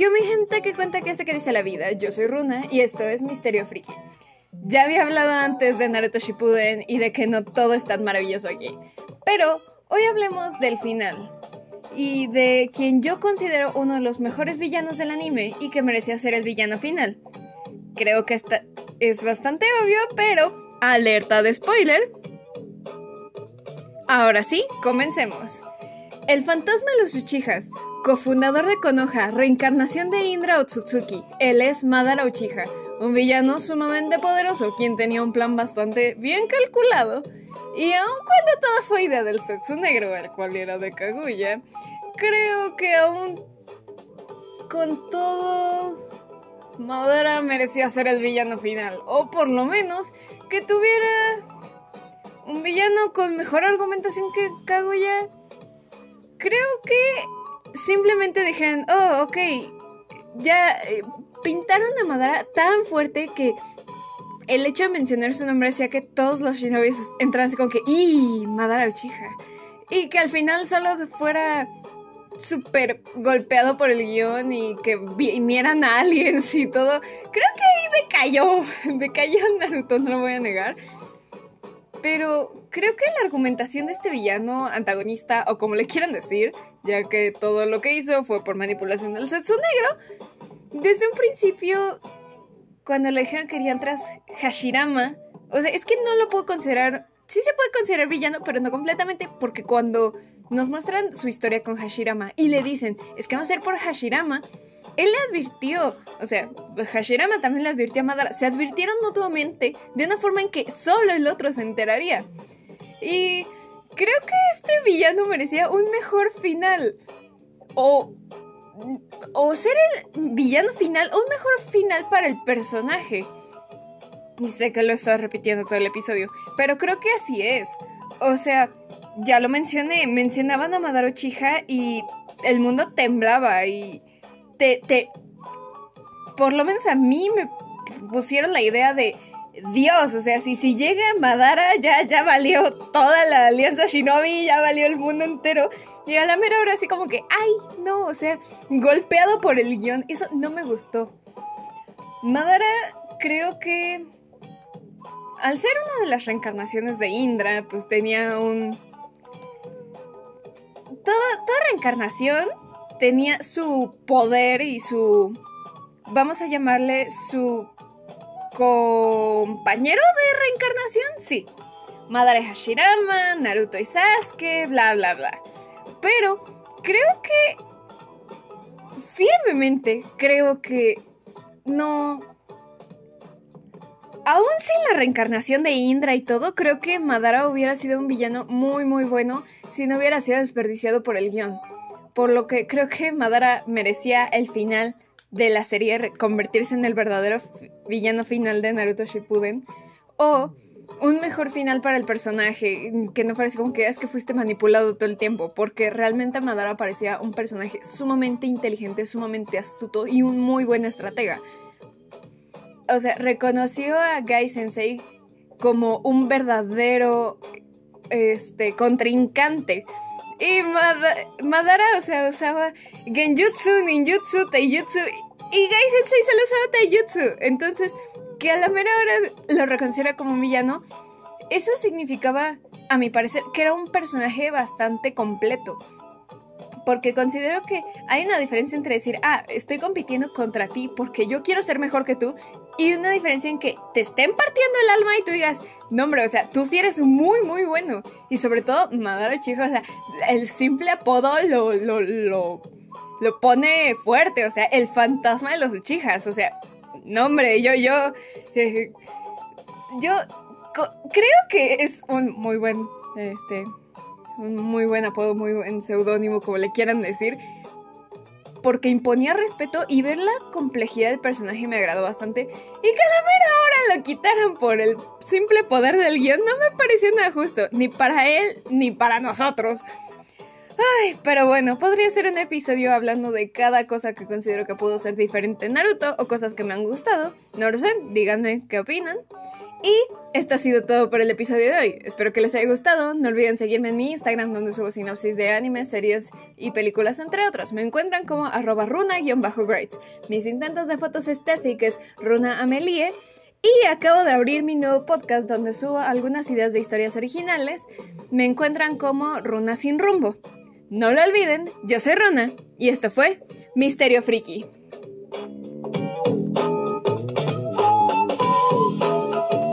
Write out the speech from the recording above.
¿Qué mi gente que cuenta que sé que dice la vida? Yo soy Runa y esto es Misterio Friki. Ya había hablado antes de Naruto Shippuden y de que no todo es tan maravilloso aquí. Pero hoy hablemos del final. Y de quien yo considero uno de los mejores villanos del anime y que merecía ser el villano final. Creo que esta es bastante obvio, pero alerta de spoiler. Ahora sí, comencemos. El fantasma de los Uchihas, cofundador de Konoha, reencarnación de Indra Otsutsuki. Él es Madara Uchiha, un villano sumamente poderoso, quien tenía un plan bastante bien calculado. Y aun cuando todo fue idea del Setsu Negro, el cual era de Kaguya, creo que aún con todo Madara merecía ser el villano final, o por lo menos que tuviera un villano con mejor argumentación que Kaguya. Creo que simplemente dijeron, oh, ok, ya eh, pintaron a Madara tan fuerte que el hecho de mencionar su nombre hacía que todos los shinobis entraran así como que, ¡y! Madara Uchiha. Y que al final solo fuera súper golpeado por el guion y que vinieran aliens y todo. Creo que ahí decayó, decayó Naruto, no lo voy a negar. Pero creo que la argumentación de este villano, antagonista o como le quieran decir, ya que todo lo que hizo fue por manipulación del Setsu Negro, desde un principio, cuando le dijeron que querían tras Hashirama, o sea, es que no lo puedo considerar, sí se puede considerar villano, pero no completamente, porque cuando nos muestran su historia con Hashirama y le dicen, es que vamos a ir por Hashirama, él le advirtió, o sea, Hashirama también le advirtió a Madara, se advirtieron mutuamente de una forma en que solo el otro se enteraría. Y creo que este villano merecía un mejor final. O. O ser el villano final, un mejor final para el personaje. Y sé que lo he estado repitiendo todo el episodio, pero creo que así es. O sea, ya lo mencioné, mencionaban a Madara Chija y el mundo temblaba y te, te, por lo menos a mí me pusieron la idea de Dios, o sea, si, si llega Madara ya, ya valió toda la alianza Shinobi, ya valió el mundo entero. Y a la mera hora así como que, ay, no, o sea, golpeado por el guion, eso no me gustó. Madara creo que al ser una de las reencarnaciones de Indra, pues tenía un toda, reencarnación tenía su poder y su, vamos a llamarle su compañero de reencarnación, sí. Madara Hashirama, Naruto y Sasuke, bla, bla, bla. Pero creo que firmemente creo que no aún sin la reencarnación de Indra y todo, creo que Madara hubiera sido un villano muy muy bueno si no hubiera sido desperdiciado por el guion. Por lo que creo que Madara merecía el final de la serie convertirse en el verdadero villano final de Naruto Shippuden. O un mejor final para el personaje, que no fuera como que es que fuiste manipulado todo el tiempo, porque realmente Madara parecía un personaje sumamente inteligente, sumamente astuto y un muy buen estratega o sea, reconoció a Gai Sensei como un verdadero este contrincante. Y Madara, o sea, usaba Genjutsu, Ninjutsu, Taijutsu y Gai Sensei solo usaba Taijutsu. Entonces, que a la mera hora lo reconociera como villano, eso significaba, a mi parecer, que era un personaje bastante completo porque considero que hay una diferencia entre decir, ah, estoy compitiendo contra ti porque yo quiero ser mejor que tú, y una diferencia en que te estén partiendo el alma y tú digas, no, hombre, o sea, tú sí eres muy, muy bueno. Y sobre todo, Madara Chico, o sea, el simple apodo lo, lo, lo, lo pone fuerte, o sea, el fantasma de los Uchijas, o sea, no, hombre, yo, yo, yo creo que es un muy buen, este, un muy buen apodo, muy buen seudónimo, como le quieran decir. Porque imponía respeto y ver la complejidad del personaje me agradó bastante. Y que a la mera hora lo quitaran por el simple poder del guion no me pareció nada justo, ni para él ni para nosotros. Ay, pero bueno, podría ser un episodio hablando de cada cosa que considero que pudo ser diferente en Naruto o cosas que me han gustado. No lo sé, díganme qué opinan. Y esto ha sido todo por el episodio de hoy. Espero que les haya gustado. No olviden seguirme en mi Instagram donde subo sinopsis de anime, series y películas entre otros. Me encuentran como arroba runa-grades. Mis intentos de fotos estéticas runa amelie. Y acabo de abrir mi nuevo podcast donde subo algunas ideas de historias originales. Me encuentran como Runa sin rumbo. No lo olviden, yo soy Runa y esto fue Misterio Friki.